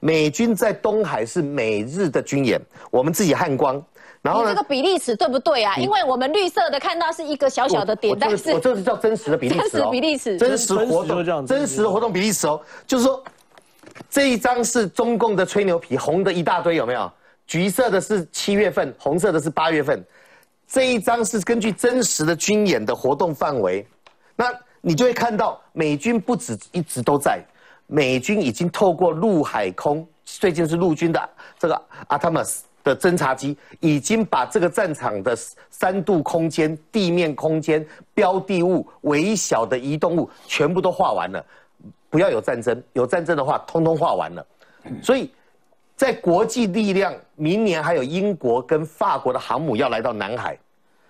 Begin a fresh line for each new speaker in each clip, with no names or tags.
美军在东海是美日的军演，我们自己汉光。然后呢？
这个比例尺对不对啊？因为我们绿色的看到是一个小小的点，
但是我这是叫真实的比例尺
真实比例尺，
真实活动，真实的活动比例尺哦。就是说，这一张是中共的吹牛皮，红的一大堆，有没有？橘色的是七月份，红色的是八月份。这一张是根据真实的军演的活动范围，那你就会看到美军不止一直都在，美军已经透过陆海空，最近是陆军的这个阿塔 s 的侦察机已经把这个战场的三度空间、地面空间、标的物、微小的移动物全部都画完了。不要有战争，有战争的话，通通画完了。所以，在国际力量，明年还有英国跟法国的航母要来到南海，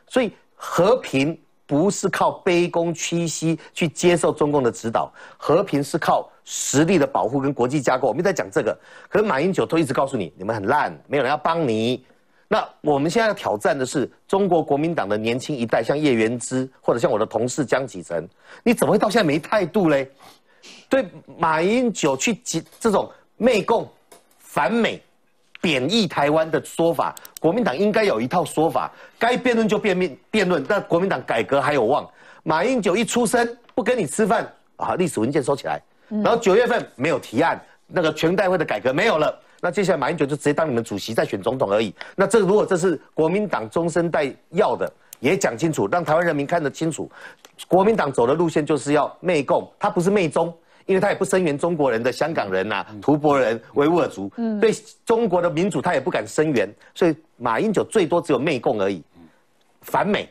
所以和平。不是靠卑躬屈膝去接受中共的指导，和平是靠实力的保护跟国际架构。我们在讲这个，可是马英九都一直告诉你，你们很烂，没有人要帮你。那我们现在要挑战的是中国国民党的年轻一代，像叶元之或者像我的同事江启臣，你怎么会到现在没态度嘞？对马英九去这种媚共、反美。贬义台湾的说法，国民党应该有一套说法，该辩论就辩辩辩论。但国民党改革还有望。马英九一出生不跟你吃饭啊，历史文件收起来。然后九月份没有提案，那个全代会的改革没有了。那接下来马英九就直接当你们主席，再选总统而已。那这如果这是国民党中生代要的，也讲清楚，让台湾人民看得清楚，国民党走的路线就是要媚共，他不是媚中。因为他也不声援中国人的香港人呐、吐蕃人、维吾尔族，对中国的民主他也不敢声援，所以马英九最多只有媚共而已，反美，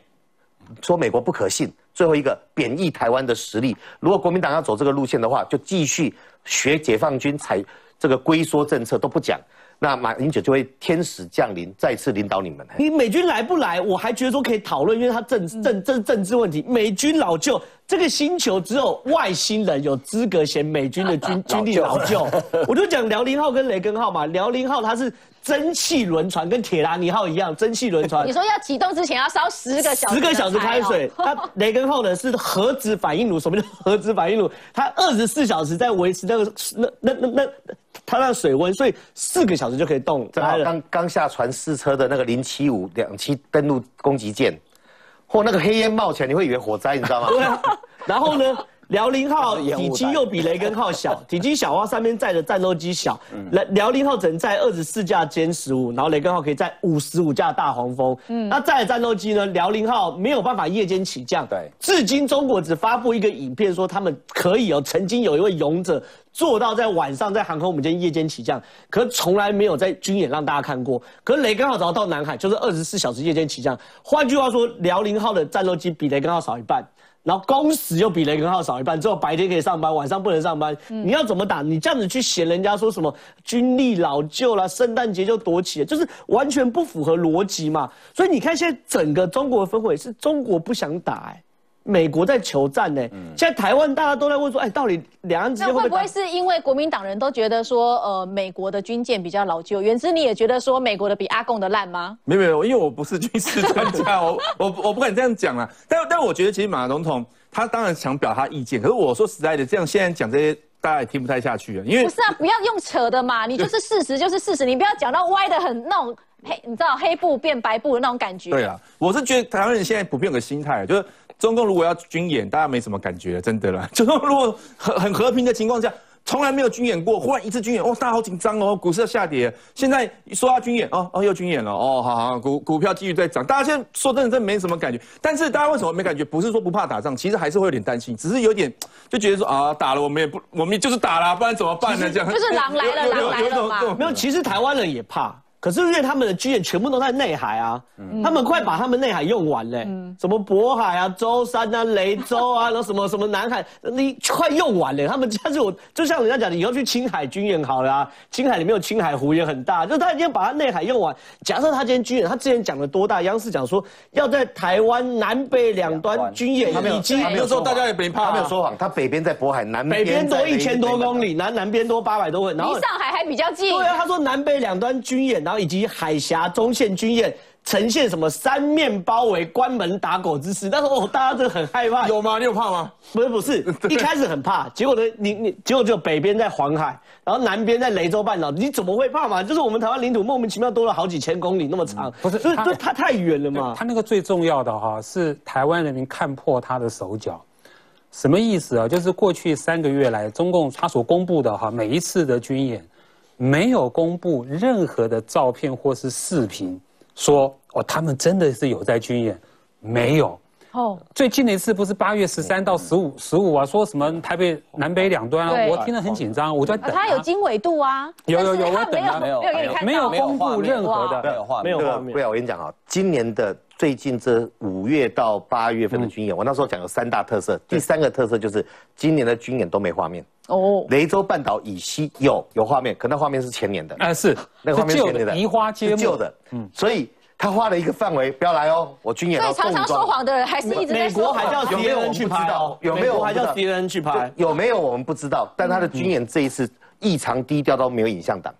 说美国不可信，最后一个贬义台湾的实力。如果国民党要走这个路线的话，就继续学解放军采这个龟缩政策都不讲。那马英九就会天使降临，再次领导你们。
你美军来不来，我还觉得说可以讨论，因为他政政这是政治问题。美军老旧，这个星球只有外星人有资格嫌美军的 军军力老旧。我就讲辽宁号跟雷根号嘛，辽宁号它是蒸汽轮船，跟铁达尼号一样，蒸汽轮船。
你说要启动之前要烧十个小时，
十个小时开水。它雷根号呢是核子反应炉，什么叫核子反应炉？它二十四小时在维持那个那那那那。它那水温，所以四个小时就可以动。
刚刚下船试车的那个零七五两栖登陆攻击舰，或那个黑烟冒起来，你会以为火灾，你知道吗？
对啊。然后呢？辽宁号体积又比雷根号小，体积小的话上面载的战斗机小。辽辽宁号只能载二十四架歼十五，然后雷根号可以载五十五架大黄蜂。嗯，那载的战斗机呢？辽宁号没有办法夜间起降。
对，
至今中国只发布一个影片说他们可以哦，曾经有一位勇者做到在晚上在航空母舰夜间起降，可从来没有在军演让大家看过。可雷根号只要到南海就是二十四小时夜间起降。换句话说，辽宁号的战斗机比雷根号少一半。然后工时又比雷根号少一半，只有白天可以上班，晚上不能上班。你要怎么打？你这样子去嫌人家说什么军力老旧了，圣诞节就躲起，就是完全不符合逻辑嘛。所以你看现在整个中国的氛围是中国不想打哎。美国在求战呢，现在台湾大家都在问说，哎，到底两岸之间
会不会是因为国民党人都觉得说，呃，美国的军舰比较老旧？原之你也觉得说美国的比阿贡的烂吗？
没有没有，因为我不是军事专家，我我我不敢这样讲啊。但但我觉得其实马总统他当然想表达意见，可是我说实在的，这样现在讲这些大家也听不太下去啊。因为
不是啊，不要用扯的嘛，你就是事实就是事实，你不要讲到歪的很那种黑，你知道黑布变白布的那种感觉。
对啊，我是觉得台湾人现在普遍有个心态，就是。中共如果要军演，大家没什么感觉，真的啦。中共如果很很和平的情况下，从来没有军演过，忽然一次军演，哦，大家好紧张哦，股市要下跌。现在说要军演，哦哦，又军演了，哦，好好，股股票继续在涨。大家现在说真的，真没什么感觉。但是大家为什么没感觉？不是说不怕打仗，其实还是会有点担心，只是有点就觉得说啊，打了我们也不，我们就是打了，不然怎么办呢？这样
就是狼来了，狼来了嘛。
没有，其实台湾人也怕。可是因为他们的军演全部都在内海啊，他们快把他们内海用完嘞，什么渤海啊、舟山啊、雷州啊，然后什么什么南海，你快用完了。他们但是我就像人家讲的，以后去青海军演好了，青海里面有青海湖也很大，就他已经把他内海用完。假设他今天军演，他之前讲了多大？央视讲说要在台湾南北两端军演，已经
没有说大家也别怕，
他没有说谎，他北边在渤海，南
北边多一千多公里，南南边多八百多公里，
离上海还比较近。
对啊，他说南北两端军演。然后以及海峡中线军演，呈现什么三面包围、关门打狗之势。但是哦，大家真的很害怕。
有吗？你有怕吗？
不是不是，一开始很怕，结果呢，你你结果就北边在黄海，然后南边在雷州半岛，你怎么会怕嘛？就是我们台湾领土莫名其妙多了好几千公里那么长，
不是它
就是就它太远了嘛。
他那个最重要的哈是台湾人民看破他的手脚，什么意思啊？就是过去三个月来，中共他所公布的哈每一次的军演，没有公布任何的照片或是视频，说哦他们真的是有在军演，没有。
哦，
最近的一次不是八月十三到十五十五啊，说什么台北南北两端啊，我听得很紧张，我就在等、啊。
他有经纬度啊，
有有有我等啊。
没有没有
没有
没有
公布任何的。
没有画面，
没有画面。
不。要，我跟你讲啊，今年的最近这五月到八月份的军演，我那时候讲有三大特色，第三个特色就是今年的军演都没画面。
哦，
雷州半岛以西有有画面，可那画面是前年的，
啊是
那个画面
是
前年的，
的移花接木
旧的，嗯，所以他画了一个范围，不要来哦，我军演
所以常。常说谎的人还是一直在
美
说谎。
国还叫
有没有我
CNN
们不知
去拍
有没有
美国还叫
我们不知道
CNN 去拍。
有没有我们不知道，但他的军演这一次异常低调到没有影像档。